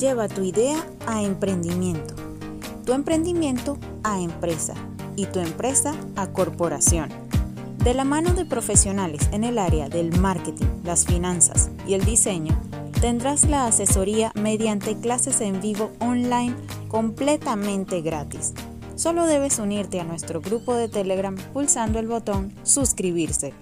Lleva tu idea a emprendimiento, tu emprendimiento a empresa y tu empresa a corporación. De la mano de profesionales en el área del marketing, las finanzas y el diseño, tendrás la asesoría mediante clases en vivo online completamente gratis. Solo debes unirte a nuestro grupo de Telegram pulsando el botón suscribirse